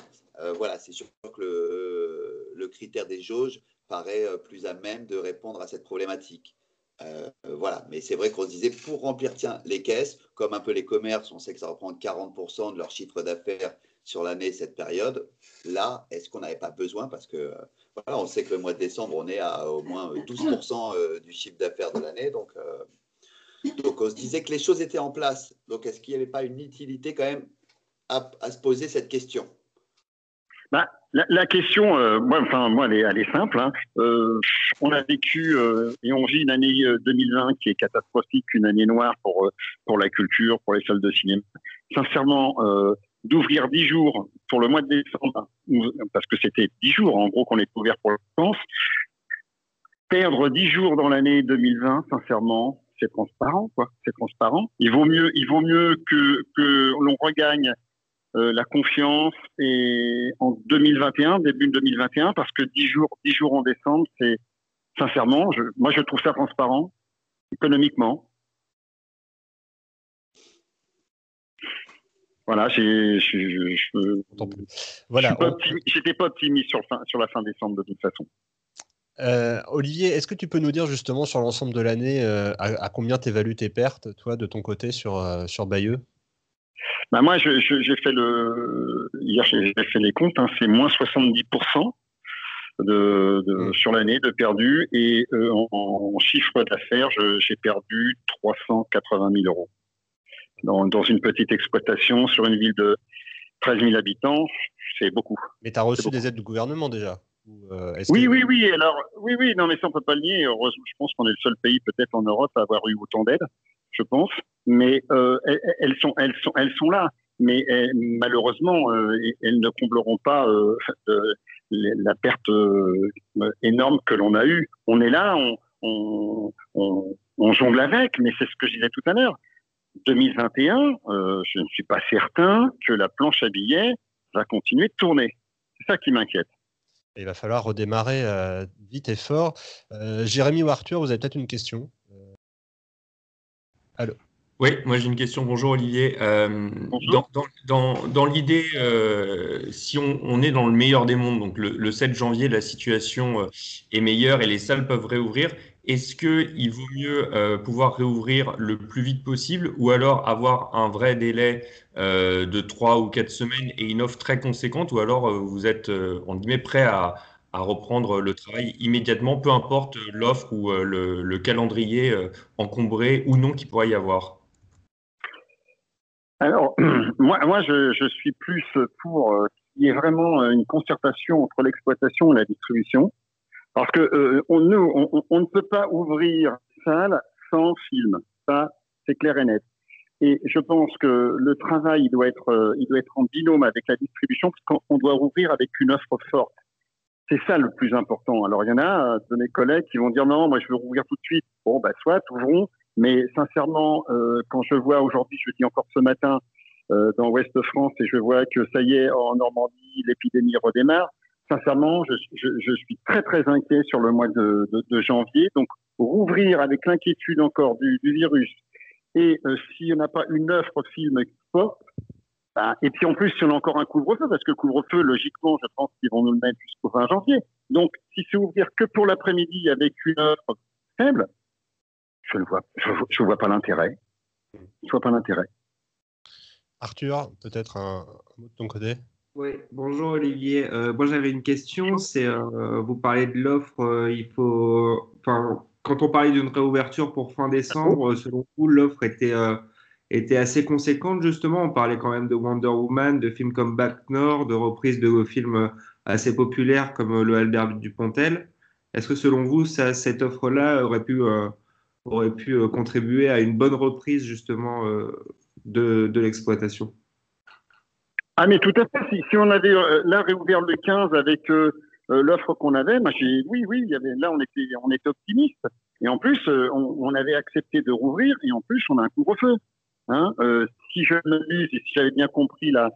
Speaker 4: voilà, c'est sûr que le, le, critère des jauges paraît plus à même de répondre à cette problématique. Euh, voilà, mais c'est vrai qu'on se disait pour remplir tiens, les caisses, comme un peu les commerces, on sait que ça reprend 40% de leur chiffre d'affaires sur l'année, cette période. Là, est-ce qu'on n'avait pas besoin? Parce que voilà, on sait que le mois de décembre, on est à au moins 12% euh, du chiffre d'affaires de l'année. Donc, euh, donc, on se disait que les choses étaient en place. Donc, est-ce qu'il n'y avait pas une utilité quand même à, à se poser cette question?
Speaker 7: Bah, la, question, euh, moi, enfin, moi, elle est, simple. Hein. Euh, on a vécu euh, et on vit une année 2020 qui est catastrophique, une année noire pour pour la culture, pour les salles de cinéma. Sincèrement, d'ouvrir dix jours pour le mois de décembre, parce que c'était dix jours en gros qu'on est ouvert pour le France, perdre dix jours dans l'année 2020, sincèrement, c'est transparent, quoi. C'est transparent. Il vaut mieux, il vaut mieux que que l'on regagne euh, la confiance et en 2021, début 2021, parce que 10 jours, 10 jours en décembre, c'est sincèrement, je, moi je trouve ça transparent économiquement. Voilà, j'ai, je, voilà, j'étais pas optimiste sur, sur la fin décembre de toute façon.
Speaker 1: Euh, Olivier, est-ce que tu peux nous dire justement sur l'ensemble de l'année euh, à, combien tu évalues tes pertes, toi, de ton côté sur, sur Bayeux?
Speaker 7: Bah moi, j'ai fait le hier, j'ai fait les comptes. Hein, c'est moins 70% de, de mmh. sur l'année de perdu et euh, en, chiffre d'affaires, j'ai perdu 380 000 euros dans, dans, une petite exploitation sur une ville de 13 000 habitants. C'est beaucoup.
Speaker 1: Mais tu as reçu des aides du gouvernement déjà?
Speaker 7: Euh, oui, oui, oui. Alors, oui, oui. Non, mais ça on peut pas le nier. je pense qu'on est le seul pays peut-être en Europe à avoir eu autant d'aides je pense, mais euh, elles, sont, là. Mais euh, malheureusement, euh, elles ne combleront pas la perte énorme que l'on a eue. On est là, on, on, jongle avec, mais c'est ce que je disais tout à l'heure. 2021, je ne suis pas certain que la planche à billets va continuer de tourner. C'est ça qui m'inquiète.
Speaker 1: Il va falloir redémarrer vite et fort. Jérémy ou Arthur, vous avez peut-être une question?
Speaker 5: Oui, moi j'ai une question. Bonjour Olivier. Euh, dans, l'idée, euh, si on, est dans le meilleur des mondes, donc le, 7 janvier, la situation euh, est meilleure et les salles peuvent réouvrir, est-ce qu'il vaut mieux pouvoir réouvrir le plus vite possible ou alors avoir un vrai délai de 3 ou 4 semaines et une offre très conséquente ou alors vous êtes, en guillemets, prêt à, à reprendre le travail immédiatement, peu importe l'offre ou euh, le, calendrier euh, encombré ou non qu'il pourrait y avoir
Speaker 7: Alors, moi, moi je, suis plus pour euh, qu'il y ait vraiment une concertation entre l'exploitation et la distribution, parce que on, on, ne peut pas ouvrir salle sans film. Ça, c'est clair et net. Et je pense que le travail il doit être, il doit être en binôme avec la distribution, parce qu'on doit ouvrir avec une offre forte. C'est ça le plus important. Alors, il y en a euh, de mes collègues qui vont dire non, moi je veux rouvrir tout de suite. Bon, bah, soit, ouvrons. Mais sincèrement, euh, quand je vois aujourd'hui, je dis encore ce matin, euh, dans Ouest France, et je vois que ça y est, en Normandie, l'épidémie redémarre, sincèrement, je, suis très, très inquiet sur le mois de, janvier. Donc, rouvrir avec l'inquiétude encore du, virus, et s'il n'y en a pas une offre film forte, et puis en plus, si on a encore un couvre-feu, parce que le couvre-feu, logiquement, je pense qu'ils vont nous le mettre jusqu'au 20 janvier. Donc, si c'est ouvrir que pour l'après-midi avec une offre faible, je ne vois, je, vois pas l'intérêt. Je vois pas l'intérêt.
Speaker 1: Arthur, peut-être un, mot de ton côté?
Speaker 2: Oui, bonjour Olivier. Euh, moi j'avais une question. C'est euh, vous parlez de l'offre. Euh, il faut, enfin, quand on parlait d'une réouverture pour fin décembre, selon vous, l'offre était était assez conséquente justement. On parlait quand même de Wonder Woman, de films comme Back North, de reprises de films assez populaires comme Le Albert Dupontel. Est-ce que selon vous, cette offre-là aurait pu, euh, aurait pu euh, contribuer à une bonne reprise justement euh, de, de l'exploitation?
Speaker 7: Ah mais tout à fait. Si, on avait là réouvert le 15 avec l'offre qu'on avait, moi, oui, oui, avait, là on était, on était optimiste. Et en plus, on, on, avait accepté de rouvrir et en plus on a un couvre-feu. Hein, si je me dis, si j'avais bien compris là,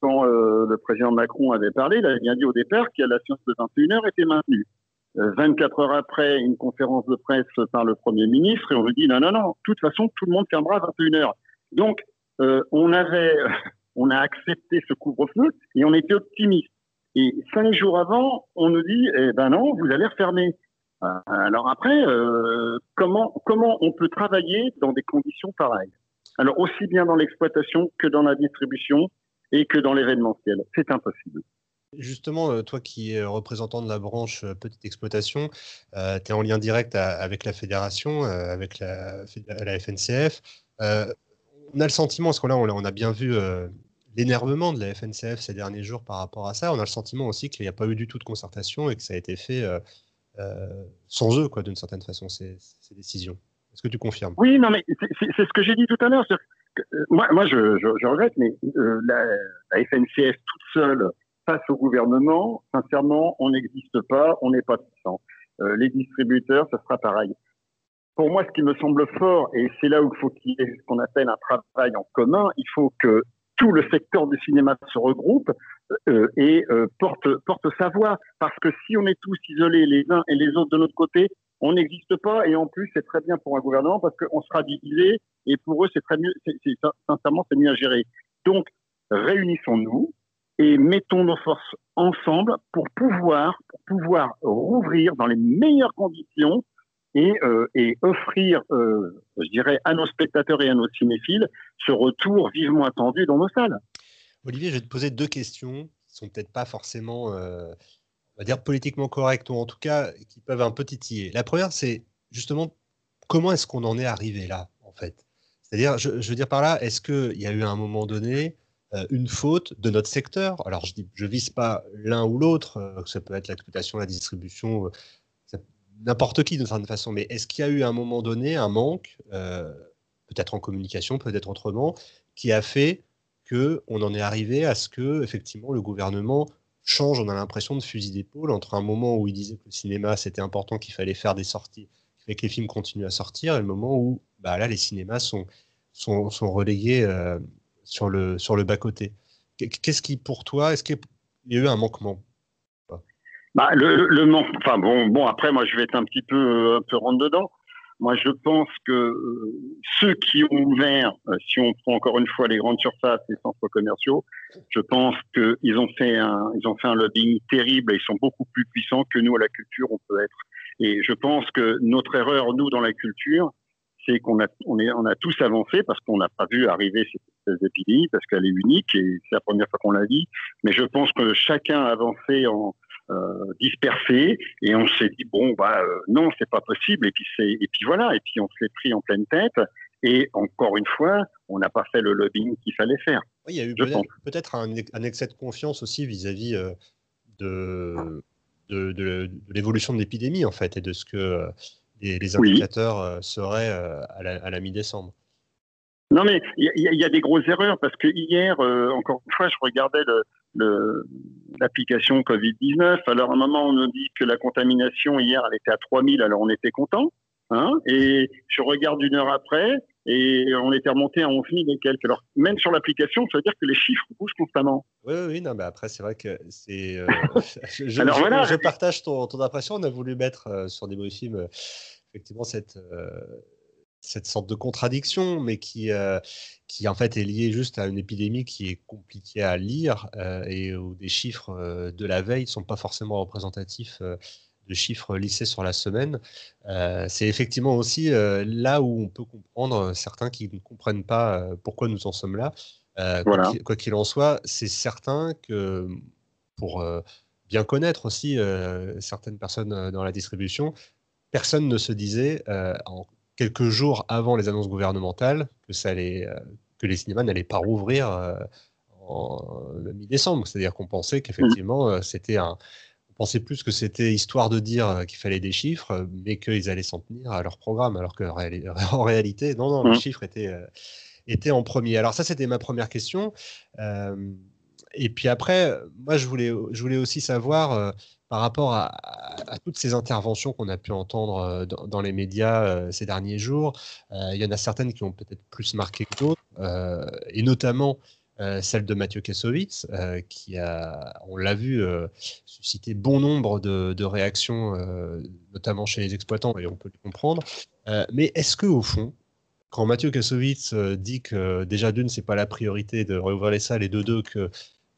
Speaker 7: quand le président Macron avait parlé, il avait bien dit au départ que la séance de 21h était maintenue. 24 heures après, une conférence de presse par le Premier ministre et on lui dit non, non, non, de toute façon, tout le monde fermera à 21h. Donc, on avait, on a accepté ce couvre-feu et on était optimiste. Et cinq jours avant, on nous dit, eh ben non, vous allez refermer. Euh, alors après, euh, comment, comment on peut travailler dans des conditions pareilles? Alors aussi bien dans l'exploitation que dans la distribution et que dans l'événementiel. C'est impossible.
Speaker 1: Justement, euh, toi qui es représentant de la branche petite exploitation, tu es en lien direct avec la fédération, avec la, FNCF. on a le sentiment, parce que là, on, a bien vu l'énervement de la FNCF ces derniers jours par rapport à ça. On a le sentiment aussi qu'il n'y a pas eu du tout de concertation et que ça a été fait euh, euh, sans eux, quoi, d'une certaine façon, ces, décisions. Est-ce que tu confirmes?
Speaker 7: Oui, non, mais c'est ce que j'ai dit tout à l'heure. Euh, moi, moi je, regrette, mais la, la, FNCF toute seule face au gouvernement, sincèrement, on n'existe pas, on n'est pas puissant. les distributeurs, ça sera pareil. Pour moi, ce qui me semble fort, et c'est là où il faut qu'il y ait ce qu'on appelle un travail en commun, il faut que tout le secteur du cinéma se regroupe euh, et euh, porte, porte sa voix. Parce que si on est tous isolés les uns et les autres de notre côté, on n'existe pas. Et en plus, c'est très bien pour un gouvernement parce qu'on sera divisé et pour eux, c'est très mieux. sincèrement, c'est mieux à gérer. Donc, réunissons-nous et mettons nos forces ensemble pour pouvoir, pour pouvoir rouvrir dans les meilleures conditions et, euh, et offrir, euh, je dirais, à nos spectateurs et à nos cinéphiles ce retour vivement attendu dans nos salles.
Speaker 1: Olivier, je vais te poser deux questions qui sont peut-être pas forcément, euh, on va dire, politiquement correctes, ou en tout cas qui peuvent un peu titiller. La première, c'est justement comment est-ce qu'on en est arrivé là, en fait? C'est-à-dire, je, veux dire par là, est-ce qu'il y a eu à un moment donné une faute de notre secteur? Alors, je ne vise pas l'un ou l'autre, ça peut être l'exploitation, la distribution, n'importe qui d'une certaine façon, mais est-ce qu'il y a eu à un moment donné un manque, euh, peut-être en communication, peut-être autrement, qui a fait que on en est arrivé à ce que effectivement le gouvernement change On a l'impression de fusil d'épaule entre un moment où il disait que le cinéma c'était important, qu'il fallait faire des sorties, et que les films continuent à sortir, et le moment où bah, là les cinémas sont, sont, sont euh, sur le, sur le bas-côté. Qu'est-ce qui, pour toi, est-ce qu'il y a eu un manquement?
Speaker 7: Bah, le, le manque. Enfin bon, bon après moi je vais être un petit peu un peu rentre dedans. Moi je pense que euh, ceux qui ont ouvert, euh, si on prend encore une fois les grandes surfaces, les centres commerciaux, je pense qu'ils ont fait un ils ont fait un lobbying terrible et ils sont beaucoup plus puissants que nous à la culture on peut être. Et je pense que notre erreur nous dans la culture, c'est qu'on a tous avancé parce qu'on n'a pas vu arriver cette, cette épidémie parce qu'elle est unique et c'est la première fois qu'on l'a dit. Mais je pense que chacun a avancé en euh, dispersé. Et on s'est dit bon bah euh, non c'est pas possible. Et puis c'est et puis voilà. Et puis on s'est pris en pleine tête. Et encore une fois on n'a pas fait le lobbying qu'il fallait faire.
Speaker 1: Oui, il y a eu peut-être un, excès de confiance aussi vis-à-vis euh, de, de, de, l'évolution de l'épidémie en fait et de ce que les, indicateurs seraient à la, à la mi-décembre.
Speaker 7: Non mais il y, y, a des grosses erreurs parce que hier, encore une fois, je regardais le, l'application Covid-19. Alors, à un moment, on nous dit que la contamination, hier, elle était à 3000, alors on était content. Hein et je regarde une heure après, et on était remonté à 11 000 et quelques. Alors, même sur l'application, ça veut dire que les chiffres bougent constamment.
Speaker 1: Oui, oui, non, mais après, c'est vrai que c'est. Euh, je, Alors, voilà. je, partage ton, ton, impression. On a voulu mettre euh, sur des films, euh, effectivement, cette, cette sorte de contradiction, mais qui, euh, qui en fait est liée juste à une épidémie qui est compliquée à lire euh, et où des chiffres euh, de la veille ne sont pas forcément représentatifs de chiffres lissés sur la semaine. c'est effectivement aussi là où on peut comprendre certains qui ne comprennent pas pourquoi nous en sommes là. Quoi qu'il en soit, c'est certain que pour bien connaître aussi certaines personnes dans la distribution, personne ne se disait en quelques jours avant les annonces gouvernementales que, ça allait, euh, que les cinémas n'allaient pas rouvrir euh, en mi-décembre. C'est-à-dire qu'on pensait qu'effectivement, euh, c'était un. On pensait plus que c'était histoire de dire qu'il fallait des chiffres, mais qu'ils allaient s'en tenir à leur programme, alors qu'en réalité, non, non, les chiffres étaient, étaient en premier. Alors ça, c'était ma première question. Et puis après, moi, je voulais, je voulais aussi savoir par rapport à, toutes ces interventions qu'on a pu entendre dans, les médias ces derniers jours. il y en a certaines qui ont peut-être plus marqué que d'autres, et notamment celle de Mathieu Kassovitz, qui a, on l'a vu, suscité bon nombre de, réactions, notamment chez les exploitants, et on peut les comprendre. mais est-ce que au fond, quand Mathieu Kassovitz dit que déjà d'une, c'est pas la priorité de réouvrir les salles, et de deux, que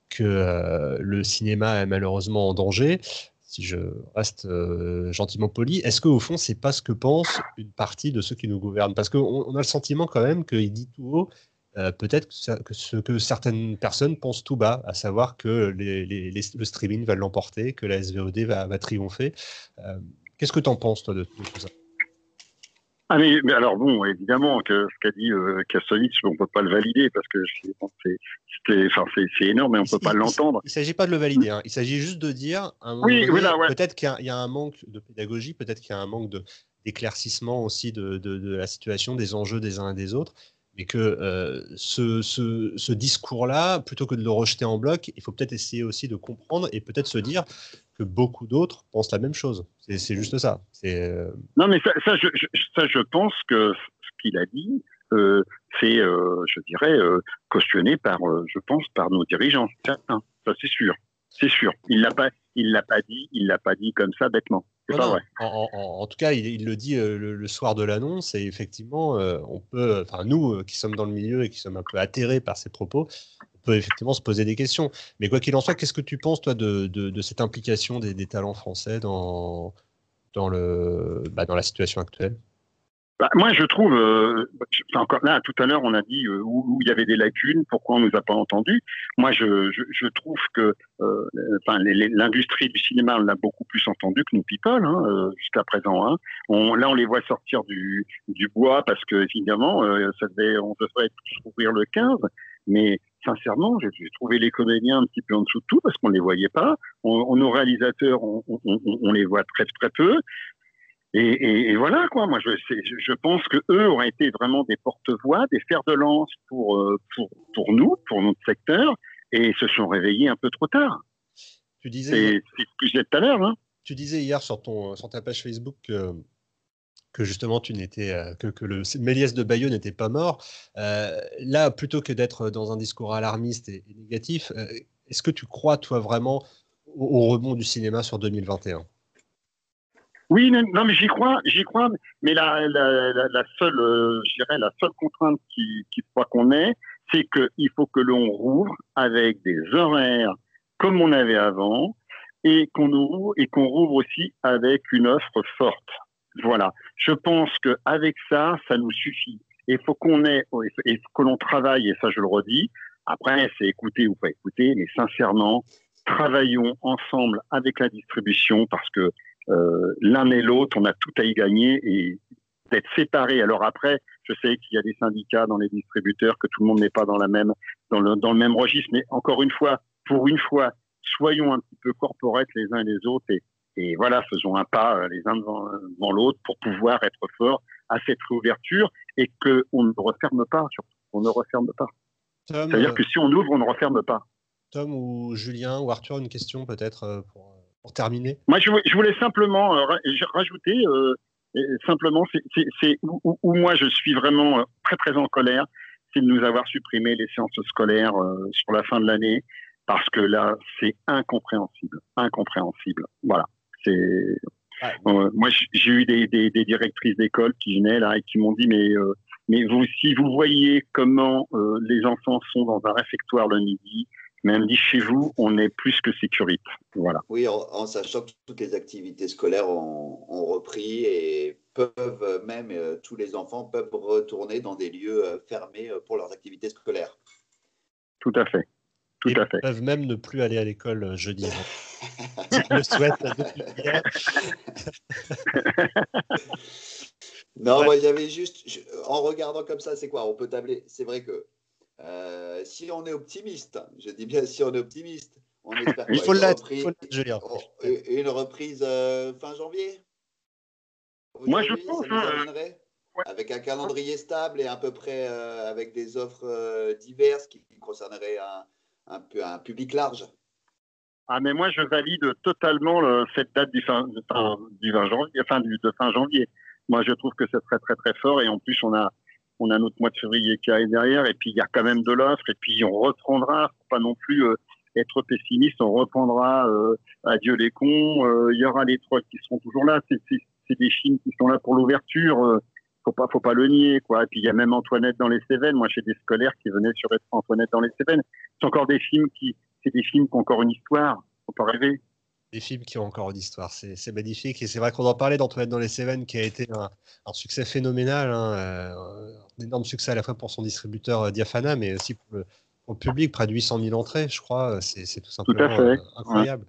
Speaker 1: que euh, le cinéma est malheureusement en danger, si je reste euh, gentiment poli, est-ce qu'au fond, c'est pas ce que pense une partie de ceux qui nous gouvernent? Parce qu'on on a le sentiment quand même qu'il dit tout haut euh, peut-être que, ce que certaines personnes pensent tout bas, à savoir que le streaming va l'emporter, que la SVOD va, triompher. Qu'est-ce que tu en penses, toi, de tout ça?
Speaker 7: Ah mais, alors bon, évidemment que ce qu'a dit euh, on peut pas le valider parce que c'est énorme et on peut pas l'entendre.
Speaker 1: Il, ne s'agit pas de le valider, hein. il s'agit juste de dire oui, peut-être qu'il y, a un manque de pédagogie, peut-être qu'il y a un manque d'éclaircissement aussi de, de, la situation, des enjeux des uns et des autres, mais que euh, ce, ce, discours-là, plutôt que de le rejeter en bloc, il faut peut-être essayer aussi de comprendre et peut-être se dire que beaucoup d'autres pensent la même chose. C'est juste ça.
Speaker 7: Euh, non, mais ça, ça, je, ça, pense que ce qu'il a dit, euh, c'est, je dirais, cautionné par, je pense, par nos dirigeants. Ça, c'est sûr. C'est sûr. Il l'a pas, il l'a pas dit, il l'a pas dit comme ça bêtement. Pas vrai.
Speaker 1: En, tout cas, il, le dit le, soir de l'annonce et effectivement, on peut, enfin nous qui sommes dans le milieu et qui sommes un peu atterrés par ses propos, peut effectivement se poser des questions. Mais quoi qu'il en soit, qu'est-ce que tu penses, toi, de, de, cette implication des, des, talents français dans, dans, le, bah, dans la situation actuelle?
Speaker 7: Bah, moi, je trouve, euh, encore là, tout à l'heure, on a dit euh, où, il y avait des lacunes, pourquoi on nous a pas entendus. Moi, je, je, je trouve que euh, l'industrie du cinéma, on l'a beaucoup plus entendu que nous people hein, euh, jusqu'à présent. Hein. On, là, on les voit sortir du, du bois parce que évidemment, ça devait, on devrait ouvrir le 15, mais sincèrement, j'ai trouvé les comédiens un petit peu en dessous de tout parce qu'on ne les voyait pas. On, nos réalisateurs, on, les voit très très peu. Et, voilà quoi. Moi, je, je pense que eux auraient été vraiment des porte-voix, des fers de lance pour, euh, pour pour nous, pour notre secteur, et se sont réveillés un peu trop tard. Tu disais. C'est ce que j'ai tout à l'heure. Hein.
Speaker 1: Tu disais hier sur ton sur ta page Facebook que que justement tu n'étais euh, que, que, le Méliès de Bayeux n'était pas mort. Euh, là, plutôt que d'être dans un discours alarmiste et, négatif, euh, est-ce que tu crois toi vraiment au, rebond du cinéma sur 2021
Speaker 7: oui, non, mais j'y crois, j'y crois, mais la, la, seule, je dirais, la seule contrainte qui, qui croit qu'on ait, c'est qu'il faut que l'on rouvre avec des horaires comme on avait avant et qu'on ouvre et qu'on rouvre aussi avec une offre forte. Voilà. Je pense qu'avec ça, ça nous suffit. Il faut qu'on ait, et que l'on travaille, et ça je le redis. Après, c'est écouter ou pas écouter, mais sincèrement, travaillons ensemble avec la distribution parce que euh, l'un et l'autre, on a tout à y gagner et d'être séparés. Alors après, je sais qu'il y a des syndicats dans les distributeurs, que tout le monde n'est pas dans la même, dans le, dans le même registre, mais encore une fois, pour une fois, soyons un petit peu corporate les uns et les autres et, et voilà, faisons un pas euh, les uns devant, l'autre pour pouvoir être forts à cette réouverture et qu'on ne referme pas, surtout. On ne referme pas. C'est-à-dire que si on ouvre, on ne referme pas.
Speaker 1: Tom ou Julien ou Arthur, une question peut-être euh, pour, pour, terminer
Speaker 7: Moi, je, voulais simplement euh, rajouter, simplement, c'est où, où, moi je suis vraiment très très en colère, c'est de nous avoir supprimé les séances scolaires sur la fin de l'année, parce que là, c'est incompréhensible, incompréhensible. Voilà. Euh, moi, j'ai eu des, directrices d'école qui venaient là et qui m'ont dit mais euh, mais vous si vous voyez comment euh, les enfants sont dans un réfectoire le midi, même dit chez vous, on est plus que sécurité. Voilà.
Speaker 4: Oui, en, sachant que toutes les activités scolaires ont, repris et peuvent même tous les enfants peuvent retourner dans des lieux fermés pour leurs activités scolaires.
Speaker 7: Tout à fait. Tout
Speaker 1: Ils
Speaker 7: à fait.
Speaker 1: peuvent même ne plus aller à l'école jeudi. Je le souhaite
Speaker 4: non, moi, il y avait juste, en regardant comme ça, c'est quoi? On peut tabler. C'est vrai que euh, si on est optimiste, je dis bien si on est optimiste, on espère
Speaker 1: il faut l'être, Julien.
Speaker 4: Oh, une reprise euh, fin janvier?
Speaker 7: Moi, je pense. Hein,
Speaker 4: avec un calendrier stable et à peu près euh, avec des offres diverses qui concerneraient un, un, peu, un public large.
Speaker 7: Ah, mais moi, je valide totalement cette date du, fin, du 20 janvier, fin du, de fin janvier. Moi, je trouve que c'est très, très, très fort. Et en plus, on a, on a notre mois de février qui arrive derrière. Et puis, il y a quand même de l'offre. Et puis, on reprendra, pas non plus euh, être pessimiste, on reprendra euh, Adieu les cons. Euh, il y aura les trois qui seront toujours là. C'est des films qui sont là pour l'ouverture. faut pas, faut pas le nier, quoi. Et puis, il y a même Antoinette dans les Cévennes. Moi, j'ai des scolaires qui venaient sur Antoinette dans les Cévennes. C'est encore des films qui, c'est des films qui ont encore une histoire. Faut pas rêver.
Speaker 1: Des films qui ont encore une histoire, c'est magnifique. Et c'est vrai qu'on en parlait d'Antoinette dans les Cévennes, qui a été un, succès phénoménal, hein, euh, un énorme succès à la fois pour son distributeur euh, Diafana, mais aussi pour le, public, près de 800 000 entrées, je crois. C'est tout simplement euh, incroyable.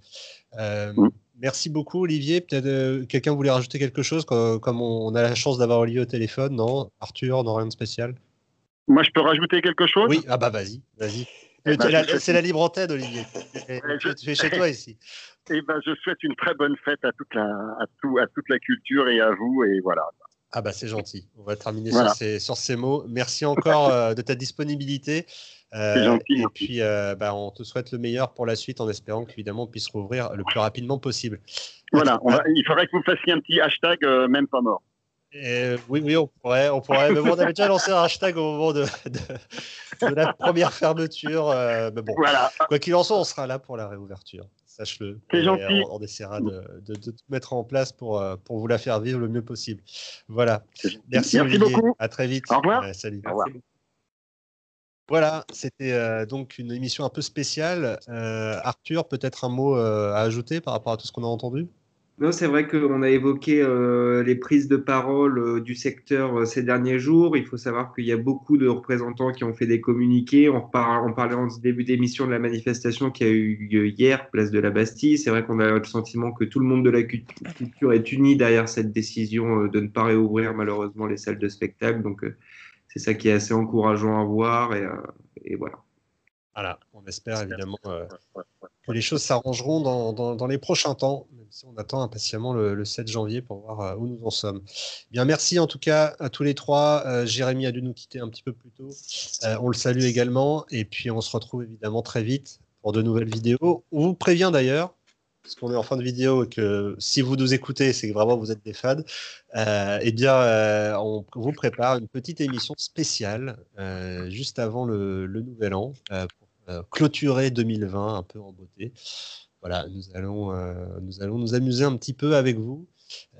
Speaker 1: Mm. Merci beaucoup, Olivier. Peut-être quelqu'un voulait rajouter quelque chose, comme, on, a la chance d'avoir Olivier au téléphone, non? Arthur, non, rien de spécial?
Speaker 7: Moi, je peux rajouter quelque chose?
Speaker 1: Oui, ah bah vas-y, vas-y. Eh ben, c'est la, libre antenne, Olivier. Tu es chez toi ici.
Speaker 7: Eh ben, je souhaite une très bonne fête à toute, la, à, tout, à toute la culture et à vous. Et voilà.
Speaker 1: Ah bah c'est gentil. On va terminer sur, ces, sur, ces, mots. Merci encore euh, de ta disponibilité.
Speaker 7: Euh, c'est gentil.
Speaker 1: Et puis euh, bah, on te souhaite le meilleur pour la suite en espérant qu'évidemment on puisse rouvrir le plus rapidement possible.
Speaker 7: Voilà, il faudrait que vous fassiez un petit hashtag même pas mort.
Speaker 1: Oui, oui, on pourrait, on pourrait. Mais bon, on avait déjà lancé un hashtag au moment de, de, la première fermeture. mais bon,
Speaker 7: voilà.
Speaker 1: quoi qu'il en soit, on sera là pour la réouverture sache-le.
Speaker 7: C'est gentil.
Speaker 1: On, essaiera de, tout mettre en place pour, euh, pour vous la faire vivre le mieux possible. Voilà.
Speaker 7: Merci, Merci beaucoup.
Speaker 1: À très vite.
Speaker 7: Au revoir.
Speaker 1: salut.
Speaker 7: Au revoir.
Speaker 1: Voilà, c'était euh, donc une émission un peu spéciale. Euh, Arthur, peut-être un mot à ajouter par rapport à tout ce qu'on a entendu?
Speaker 2: Non, c'est vrai qu'on a évoqué euh, les prises de parole euh, du secteur euh, ces derniers jours. Il faut savoir qu'il y a beaucoup de représentants qui ont fait des communiqués. On, on parlait en début d'émission de la manifestation qui a eu lieu hier, place de la Bastille. C'est vrai qu'on a le sentiment que tout le monde de la culture est uni derrière cette décision de ne pas réouvrir malheureusement les salles de spectacle. Donc, c'est ça qui est assez encourageant à voir. Et, et voilà.
Speaker 1: Voilà, on espère évidemment que les choses s'arrangeront dans, dans, les prochains temps, même si on attend impatiemment le, 7 janvier pour voir euh, où nous en sommes. Bien, merci en tout cas à tous les trois. Euh, Jérémy a dû nous quitter un petit peu plus tôt. Euh, on le salue également. Et puis on se retrouve évidemment très vite pour de nouvelles vidéos. On vous prévient d'ailleurs, parce qu'on est en fin de vidéo et que si vous nous écoutez, c'est que vraiment vous êtes des fans, eh bien, on vous prépare une petite émission spéciale juste avant le, le nouvel an pour euh, clôturer 2020 un peu en beauté. Voilà, nous allons, euh, nous allons nous amuser un petit peu avec vous.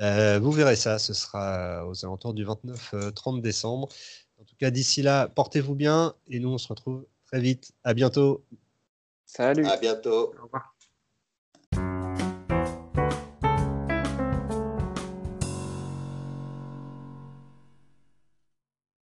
Speaker 1: Euh, vous verrez ça, ce sera aux alentours du 29-30 décembre. En tout cas, d'ici là, portez-vous bien et nous, on se retrouve très vite. À bientôt.
Speaker 3: Salut.
Speaker 4: À bientôt.
Speaker 2: Au revoir.